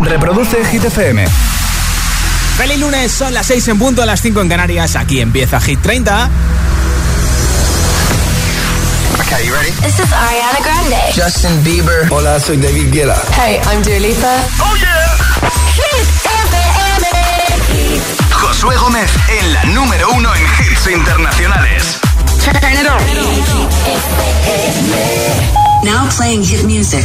Reproduce Hit FM. Feliz lunes, son las 6 en punto, a las 5 en Canarias. Aquí empieza Hit 30. Okay, you ready? This is Ariana Grande. Justin Bieber. Hola, soy David Guetta. Hey, I'm Dua Lipa. Oh yeah. Hit FM. Josué Gómez en la número uno en hits internacionales. Turn it on. Now playing hit music.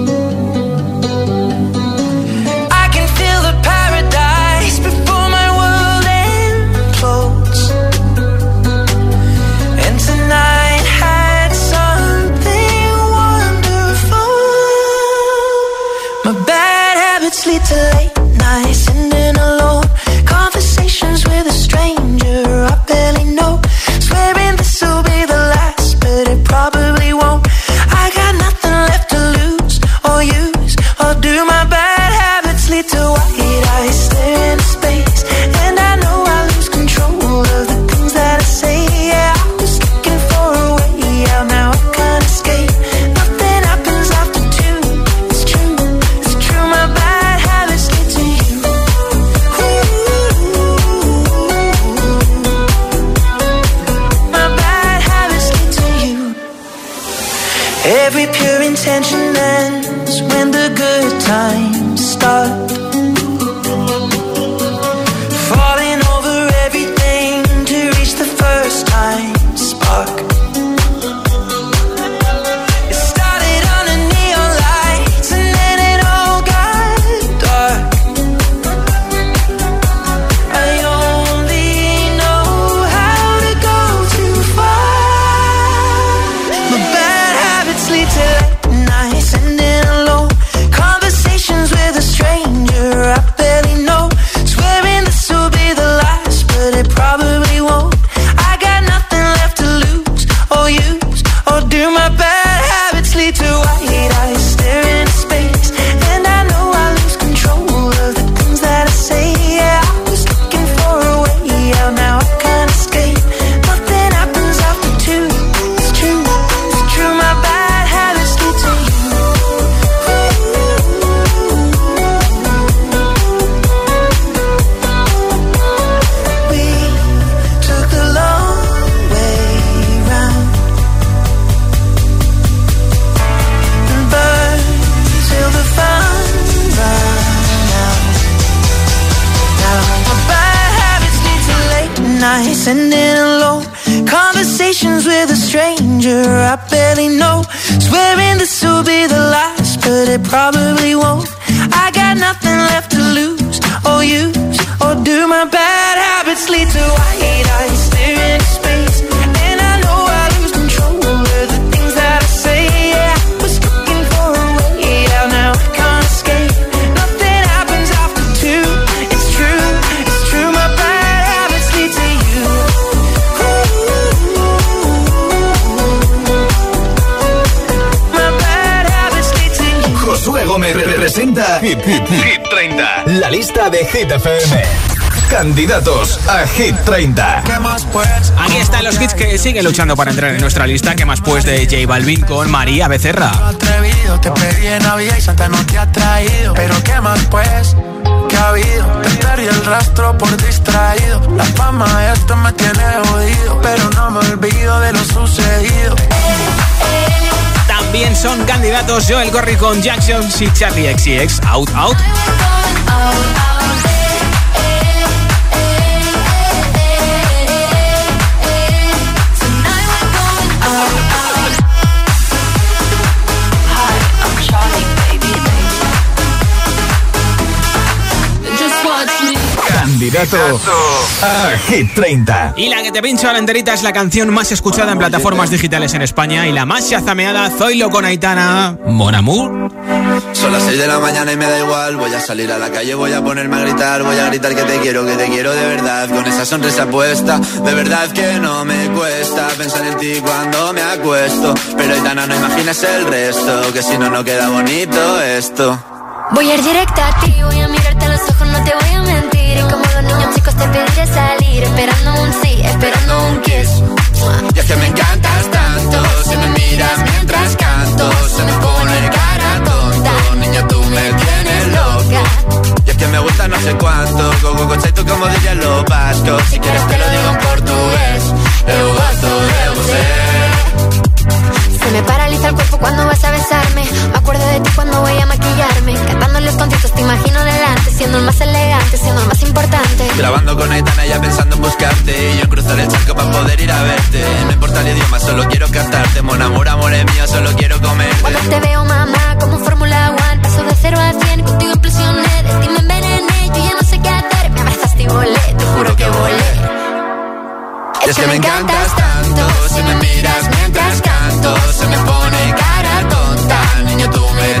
presenta Hit, Hit, Hit 30. La lista de Hit FM. Candidatos a Hit 30. Aquí están los hits que siguen luchando para entrar en nuestra lista. ¿Qué más pues de J Balvin con María Becerra? también son candidatos Joel Corry con Jackson y Charlie XCX. Out, out. candidato a Hit 30. Y la que te pincho a enterita es la canción más escuchada en plataformas digitales en España y la más chazameada Zoilo con Aitana, Mon Amour. Son las 6 de la mañana y me da igual, voy a salir a la calle, voy a ponerme a gritar, voy a gritar que te quiero, que te quiero de verdad, con esa sonrisa puesta, de verdad que no me cuesta pensar en ti cuando me acuesto, pero Aitana no imaginas el resto, que si no, no queda bonito esto. Voy a ir directa a ti, voy a mirarte a los ojos, no te voy a mentir. Como los niños chicos te pediré salir, esperando un sí, esperando un kiss. Y es que me encantas tanto, si me miras mientras canto, se me pone cara tonta. Niña, tú me tienes loca. Y es que me gusta no sé cuánto, go, go, tú como dirían los vascos. Si quieres te lo digo en portugués, eu gosto de você. Se me paraliza el cuerpo cuando vas a besarme. Me acuerdo de ti cuando voy a maquillarme. Cantando Grabando con Aitana ya pensando en buscarte. Y yo en cruzar el charco para poder ir a verte. No importa el idioma, solo quiero cantarte. Mon amor, amor es mío, solo quiero comer. Cuando te veo, mamá, como Fórmula One. Paso de cero a cien, contigo impresioné. De ti me envenené, yo ya no sé qué hacer. Me abrazaste y volé, te juro que volé. Es que me encantas tanto, si me miras mientras canto, se me pone cara tonta, niño tú me.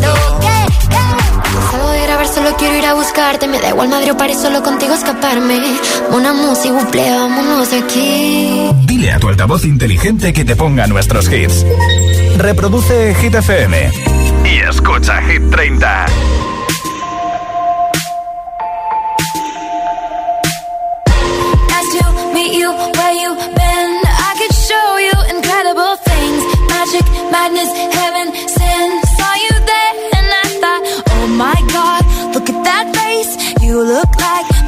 Ir a buscarte. Me da igual Madrid o París, solo contigo escaparme. Una música, buple, vámonos aquí. Dile a tu altavoz inteligente que te ponga nuestros hits. Reproduce Hit FM y escucha Hit 30.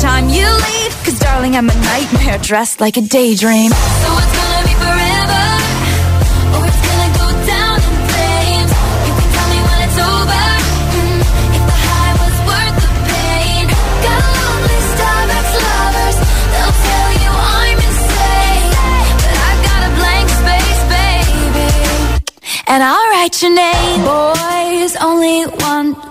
Jealousy, but you'll come back falling, I'm a nightmare dressed like a daydream. So it's gonna be forever, or it's gonna go down in flames. You can tell me when it's over, mm, if the high was worth the pain. Got list of ex-lovers, they'll tell you I'm insane. But I've got a blank space, baby. And I'll write your name. Boys only want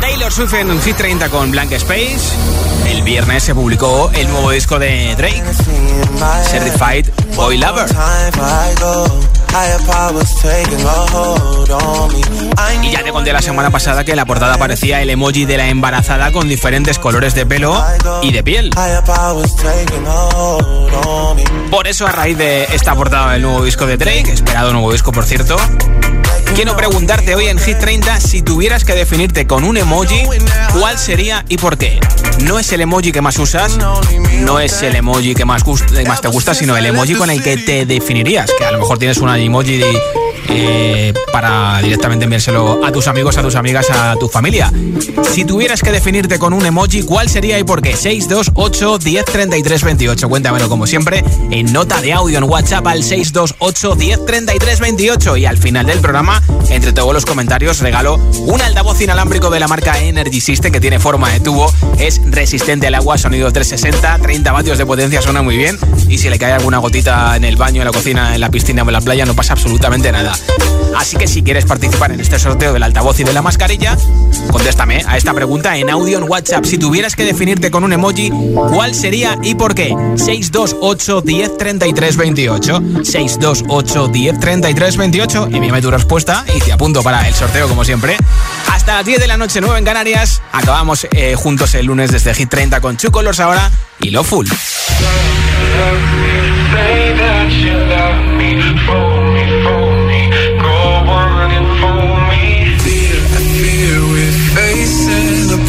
Taylor Swift en Hit 30 con Blank Space. El viernes se publicó el nuevo disco de Drake, Certified Boy Lover. Y ya te conté la semana pasada que en la portada aparecía el emoji de la embarazada con diferentes colores de pelo y de piel. Por eso, a raíz de esta portada del nuevo disco de Drake, esperado nuevo disco por cierto, quiero preguntarte hoy en Hit 30 si tuvieras que definirte con un emoji, ¿cuál sería y por qué? No es el emoji que más usas, no es el emoji que más, más te gusta, sino el emoji con el que te definirías, que a lo mejor tienes un emoji de, eh, para directamente enviárselo a tus amigos, a tus amigas, a tu familia. Si tuvieras que definirte con un emoji, ¿cuál sería y por qué? 628 10 33 28. Cuéntamelo como siempre en nota de audio en WhatsApp al 628 10 33 28. Y al final del programa, entre todos los comentarios, regalo un altavoz inalámbrico de la marca Energy System que tiene forma de tubo, es resistente al agua, sonido 360, 30 vatios de potencia, suena muy bien. Y si le cae alguna gotita en el baño, en la cocina, en la piscina o en la playa, no pasa absolutamente nada. Así que si quieres participar en este sorteo del altavoz y de la mascarilla, contéstame a esta pregunta en audio en WhatsApp. Si tuvieras que definirte con un emoji, ¿cuál sería y por qué? 628 10 33 28. 628 10 33 28. Envíame tu respuesta y te apunto para el sorteo, como siempre. Hasta las 10 de la noche, 9 en Canarias. Acabamos eh, juntos el lunes desde Hit 30 con Chu Colors ahora y Lo Full.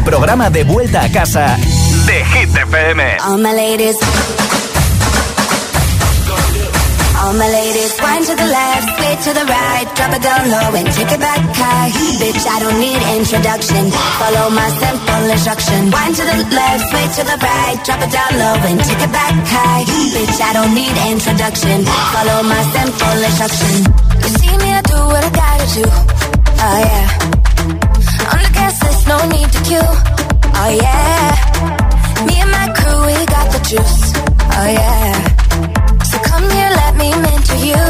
El programa de vuelta a casa de Hit FM. All my ladies. All my ladies, wind to the left, sway to the right, drop it down low and take it back high. Bitch, I don't need introduction. Follow my simple instruction. Wind to the left, sway to the right, drop it down low and take it back high. Bitch, I don't need introduction. Follow my simple instruction. You see me, I do what I gotta do. Oh yeah. No need to queue. Oh yeah. Me and my crew, we got the juice. Oh yeah. So come here, let me mentor you.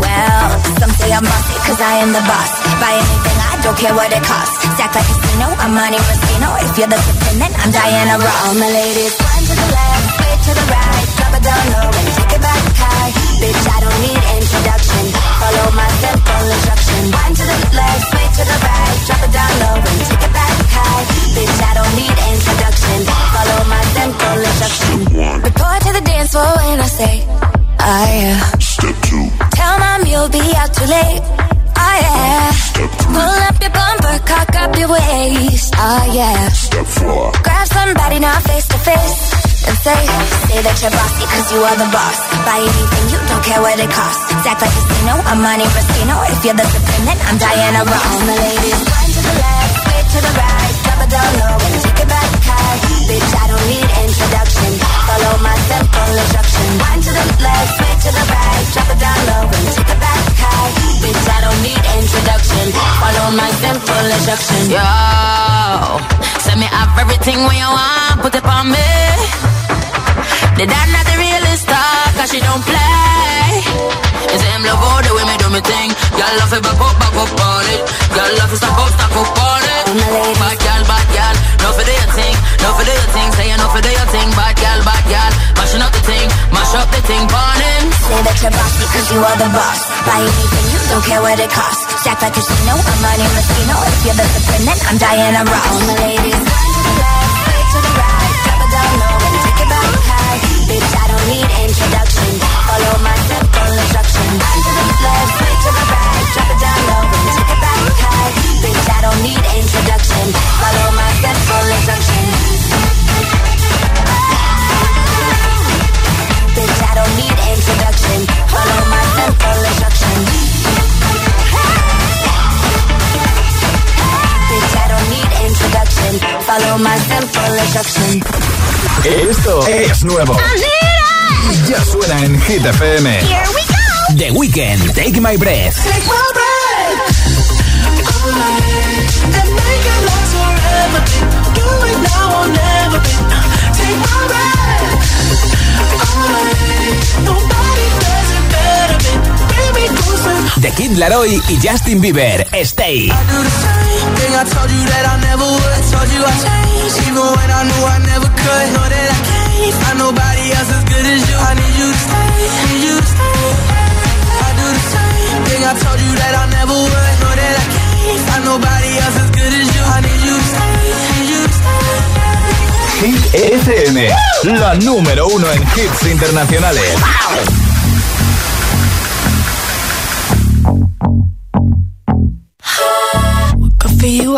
Well, some say I'm bossy, cause I am the boss. Buy anything, I don't care what it costs. Stack like a casino, I'm Monte Rustino. If you're the supreme, then I'm Diana Ross. All my ladies, one to the left, straight to the right. Drop it down low and take it back high. Bitch, I don't need introduction. Follow my simple instruction. One to the left, too late. Oh yeah. step three, Pull up your bumper, cock up your waist. Oh yeah. step four, Grab somebody now face to face. And say, say that you're bossy cause you are the boss. Buy anything, you don't care what it costs. Act like a casino, I'm Monte Rustino. If you're the supreme, then I'm Diana Ross. All my ladies, one to the left, straight to the right. Drop it down low and take it back high. Bitch, I don't need introduction. Follow my simple instruction. One to the left, straight to the right. Drop it down low and take it back high. Bitch, I don't need introduction. Follow my simple instruction. Yo, send me up everything when you want, put it on me. The dad not the realest talk, cause she don't play. And say him love all the way me do me thing. Y'all love it, back up, back up on it. Y'all love it, stack up, stack up on it. Bad gal, bad gal, no for the thing, no for the thing. Say no for the thing, bad gal, bad gal. Mashing up the thing, mash up the thing, burning. Say that you're bossy cause you are the boss. Buy anything, you don't care what it costs. Stack like a casino, I'm Monte Rustino. If you're the supreme, then I'm Diana Ross. All my ladies, need introduction. Follow my simple instruction. One to the left, straight to the right. Drop it down low and take it back high. Bitch, I don't need introduction. Follow my simple instruction. Bitch, I don't need introduction. Follow my simple instruction. Bitch, I don't need introduction. Follow my simple instruction. Esto es nuevo. Ya suena en Hit FM. Here we go. The Weeknd, Take My Breath. Take my breath. The Kid Laroi y Justin Bieber, Stay. I find nobody else as good as you. La número uno en hits internacionales.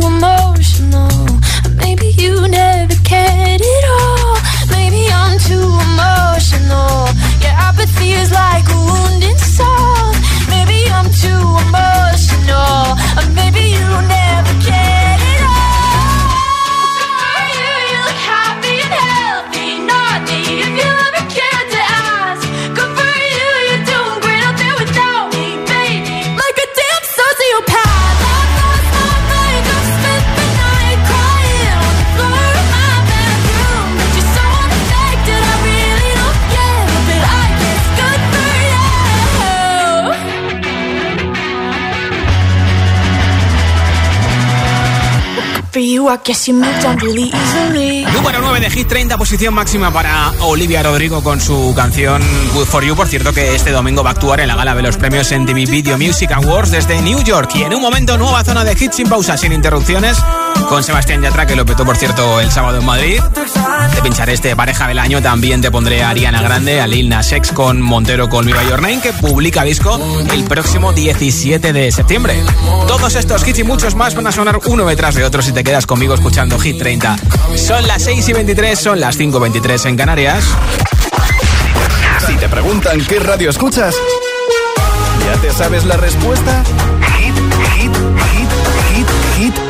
one more Número 9 de Hit 30, posición máxima para Olivia Rodrigo con su canción Good For You. Por cierto, que este domingo va a actuar en la gala de los premios MTV Video Music Awards desde New York. Y en un momento, nueva zona de hits sin pausa, sin interrupciones, con Sebastián Yatra, que lo petó, por cierto, el sábado en Madrid. Te pincharé este pareja del año. También te pondré a Ariana Grande, a Lil Nas con Montero con By Your Name, que publica disco el próximo 17 de septiembre. Todos estos hits y muchos más van a sonar uno detrás de otro si te quedas conmigo escuchando Hit 30. Son las 6 y 23, son las 5 y 23 en Canarias. Si te preguntan qué radio escuchas, ¿ya te sabes la respuesta?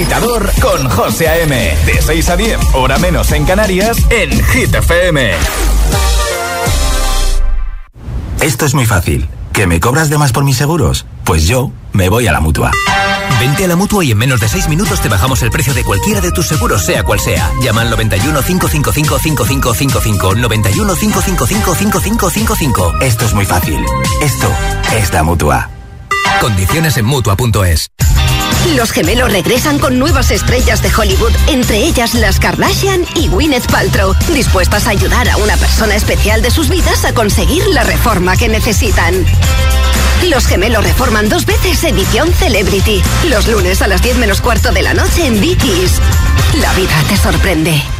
agitador con José A.M. De 6 a 10, hora menos en Canarias, en Hit FM. Esto es muy fácil. ¿Que me cobras de más por mis seguros? Pues yo me voy a la mutua. Vente a la mutua y en menos de 6 minutos te bajamos el precio de cualquiera de tus seguros, sea cual sea. Llama al 91 555 5555. 91 555 5555. Esto es muy fácil. Esto es la mutua. Condiciones en mutua.es. Los gemelos regresan con nuevas estrellas de Hollywood, entre ellas las Kardashian y Gwyneth Paltrow, dispuestas a ayudar a una persona especial de sus vidas a conseguir la reforma que necesitan. Los gemelos reforman dos veces edición Celebrity, los lunes a las 10 menos cuarto de la noche en Vicky's. La vida te sorprende.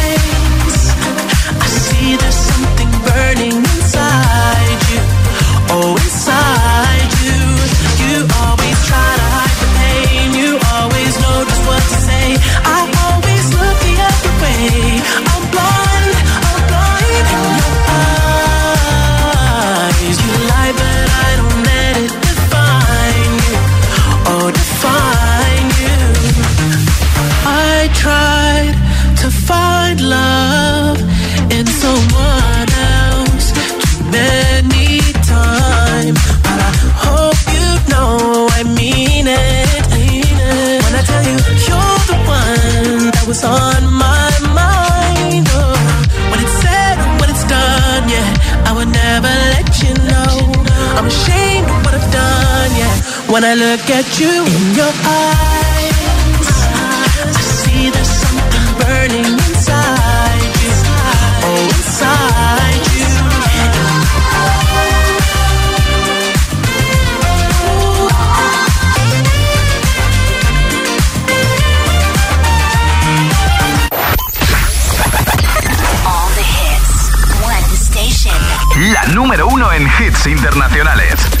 I look at you in your eyes, I see there's something burning inside you. Oh, inside you. All the hits. One station. La número uno en hits internacionales.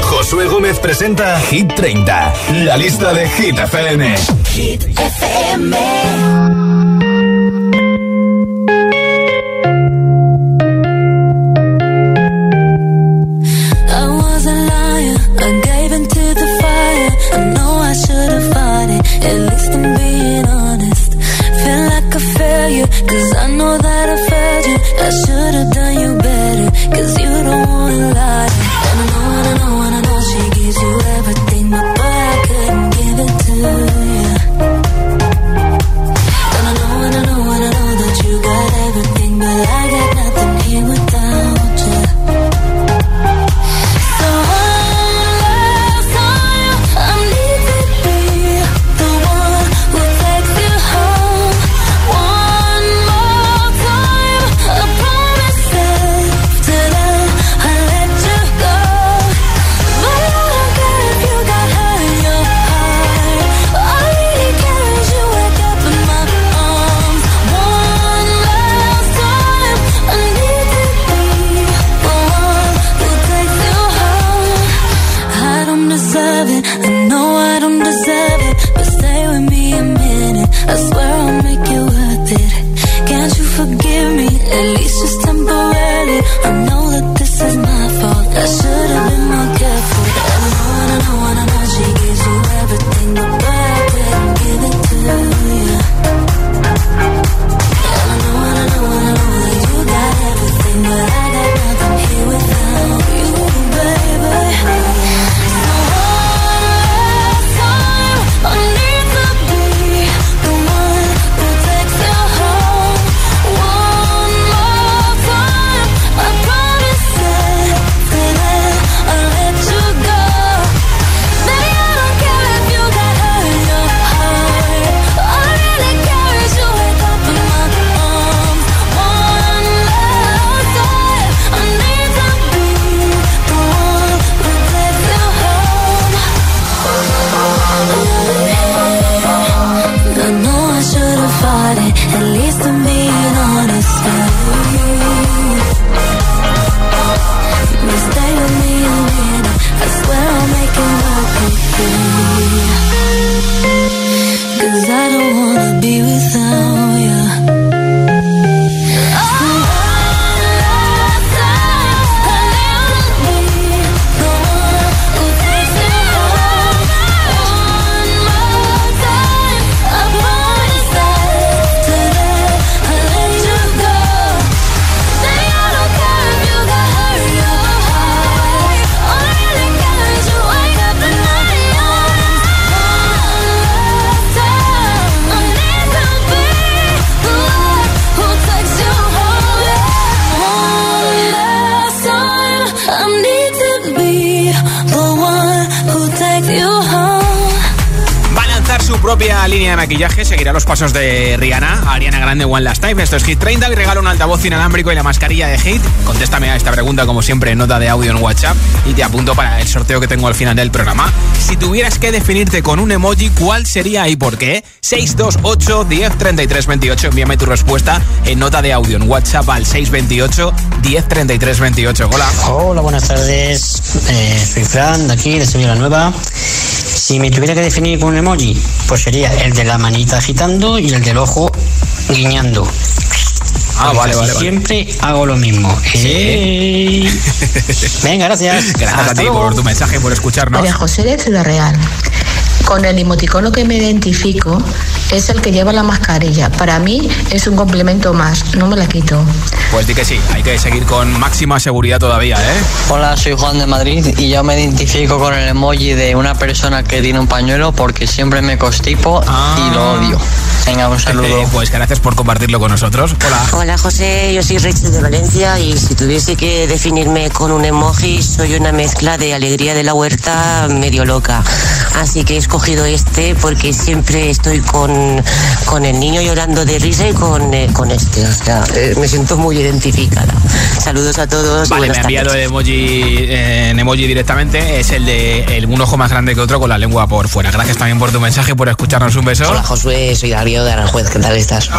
Josué Gómez presenta Hit 30, la lista de Hit FM. Hit FM. Los pasos de Rihanna, Ariana Grande One Last Time. Esto es Hit 30 y un altavoz inalámbrico y la mascarilla de Hit. Contéstame a esta pregunta como siempre en nota de audio en WhatsApp y te apunto para el sorteo que tengo al final del programa. Si tuvieras que definirte con un emoji, ¿cuál sería y por qué? 628 10 33 28. Envíame tu respuesta en nota de audio en WhatsApp al 628 10 33 28. Hola. Hola, buenas tardes. Eh, soy Fran, de aquí, de Sevilla la Nueva. Si me tuviera que definir con un emoji, pues sería el de la manita agitando y el del ojo guiñando. Ah, vale, vale, vale. Siempre hago lo mismo. Venga, gracias. Gracias a Hasta ti luego. por tu mensaje por escucharnos. María José de Ciudad Real. Con el emoticono que me identifico es el que lleva la mascarilla. Para mí es un complemento más, no me la quito. Pues di que sí, hay que seguir con máxima seguridad todavía, ¿eh? Hola, soy Juan de Madrid y yo me identifico con el emoji de una persona que tiene un pañuelo porque siempre me constipo y lo odio. Venga, un saludo. pues gracias por compartirlo con nosotros. Hola. Hola José, yo soy Rachel de Valencia y si tuviese que definirme con un emoji, soy una mezcla de alegría de la huerta medio loca. Así que he escogido este porque siempre estoy con, con el niño llorando de risa y con, eh, con este. O sea, eh, me siento muy identificada. Saludos a todos. Vale, me ha enviado el emoji eh, en emoji directamente. Es el de el, un ojo más grande que otro con la lengua por fuera. Gracias también por tu mensaje, por escucharnos. Un beso. Hola Josué, soy Darío de Aranjuez, ¿qué tal estás?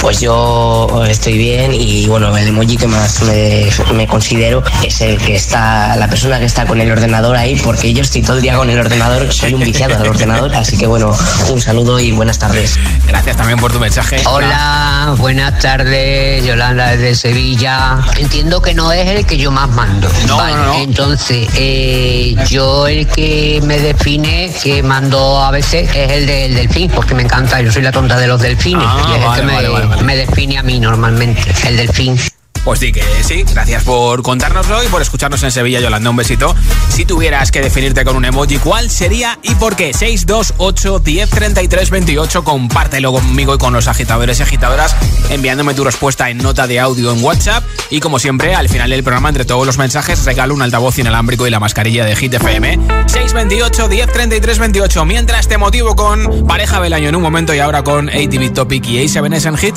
Pues yo estoy bien y bueno, el emoji que más me, me considero es el que está, la persona que está con el ordenador ahí, porque yo estoy todo el día con el ordenador, soy un viciado del ordenador, así que bueno, un saludo y buenas tardes. Gracias también por tu mensaje. Hola, buenas tardes, Yolanda desde Sevilla. Entiendo que no es el que yo más mando. No, Vale, no, no. Entonces, eh, yo el que me define, que mando a veces, es el del delfín, porque me encanta, yo soy la tonta de los delfines. Ah, y es el que me, vale, vale, vale. me define a mí normalmente, el delfín. Pues sí, que sí. Gracias por contárnoslo y por escucharnos en Sevilla, Yolanda. Un besito. Si tuvieras que definirte con un emoji, ¿cuál sería y por qué? 628 10 33 28. Compártelo conmigo y con los agitadores y agitadoras enviándome tu respuesta en nota de audio en WhatsApp. Y como siempre, al final del programa, entre todos los mensajes, regalo un altavoz inalámbrico y la mascarilla de Hit FM. 628 10 33 28. Mientras te motivo con pareja del año en un momento y ahora con ATV Topic y A7S en Hit.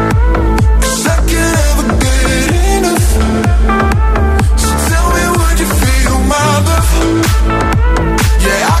Yeah, I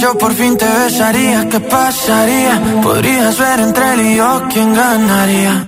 yo por fin te besaría. ¿Qué pasaría? Podrías ver entre él y yo quién ganaría.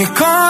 cegaba. Mi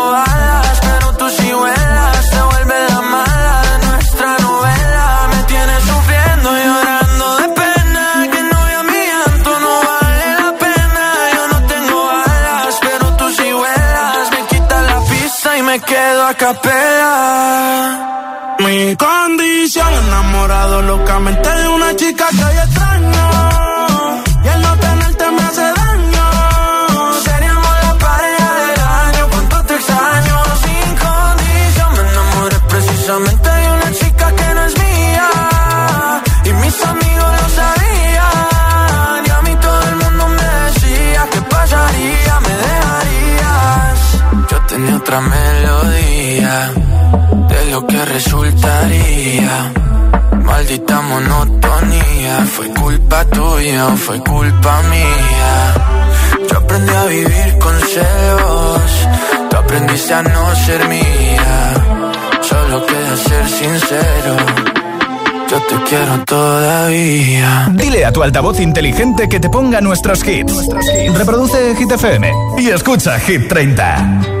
otra melodía de lo que resultaría. Maldita monotonía, fue culpa tuya fue culpa mía. Yo aprendí a vivir con celos, tú aprendiste a no ser mía. Solo queda ser sincero, yo te quiero todavía. Dile a tu altavoz inteligente que te ponga nuestros hits. Reproduce Hit FM y escucha Hit 30.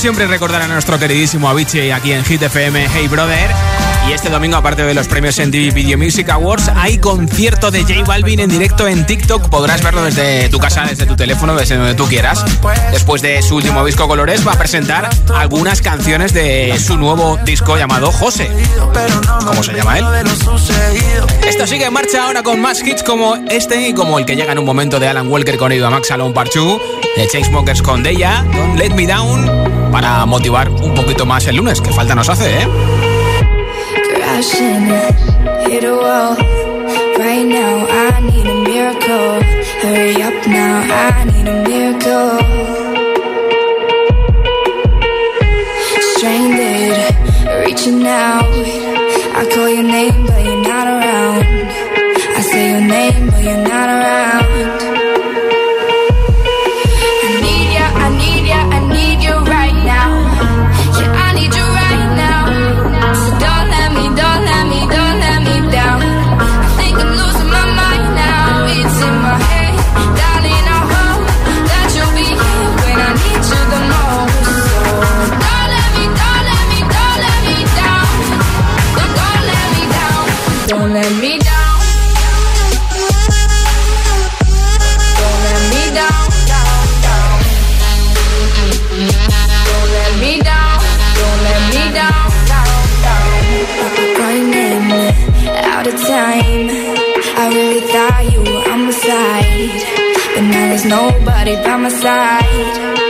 siempre, recordar a nuestro queridísimo Avicii aquí en Hit FM, Hey Brother. Y este domingo, aparte de los premios MTV Video Music Awards, hay concierto de J Balvin en directo en TikTok. Podrás verlo desde tu casa, desde tu teléfono, desde donde tú quieras. Después de su último disco Colores, va a presentar algunas canciones de su nuevo disco llamado José. ¿Cómo se llama él? Esto sigue en marcha ahora con más hits como este y como el que llega en un momento de Alan Walker con Iba Max Alon Parchu, de Chainsmokers con Deya, con Let Me Down, para motivar un poquito más el lunes, que falta nos hace, ¿eh? reaching out. I call your name, but you're not around. I say your name, but you're not around. By my side.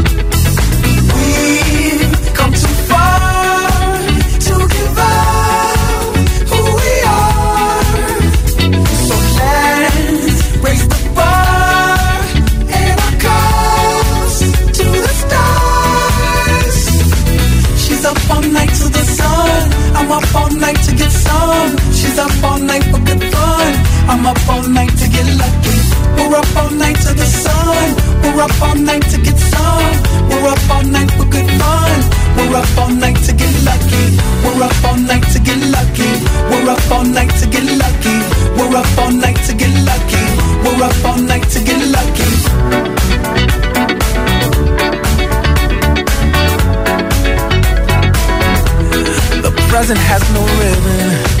She's up all night for good fun. I'm up all night to get lucky. We're up all night to the sun. We're up all night to get some. We're up all night for good fun. We're up all night to get lucky. We're up all night to get lucky. We're up all night to get lucky. We're up all night to get lucky. We're up all night to get lucky. Present has no ribbon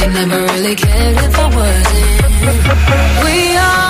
They never really cared if I wasn't. We are.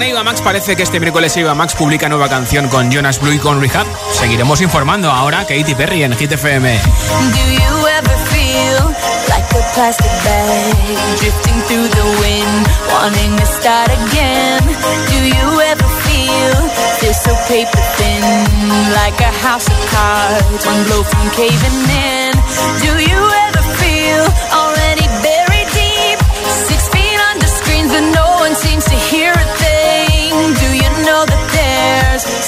con Eva Max. Parece que este miércoles Eva Max publica nueva canción con Jonas Blue y con Rehab. Seguiremos informando ahora Katy Perry en Hit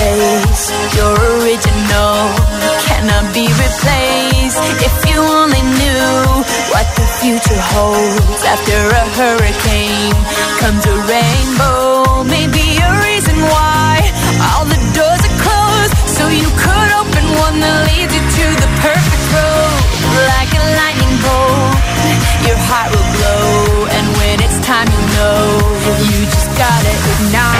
space. You're original, cannot be replaced. If you only knew what the future holds after a hurricane comes a rainbow. Maybe a reason why all the doors are closed, so you could open one that leads you to the perfect road. Like a lightning bolt, your heart will glow, and when it's time, you know you just gotta ignite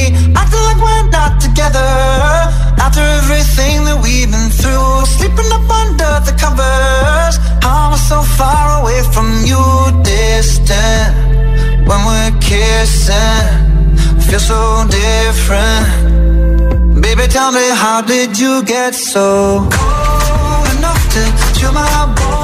Together. After everything that we've been through. Sleeping up under the covers. I'm so far away from you, distant. When we're kissing, feel so different. Baby, tell me, how did you get so cold enough to chill my bones?